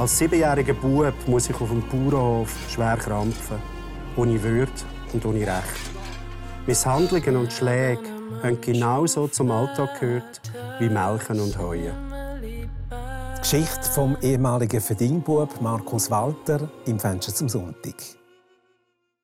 Als siebenjähriger Bub muss ich auf dem Bauernhof schwer krampfen. Ohne Würde und ohne Recht. Misshandlungen und Schläge haben genauso zum Alltag gehört wie Melken und Heuen. Die Geschichte vom ehemaligen Verdingbub Markus Walter im Fenster zum Sonntag.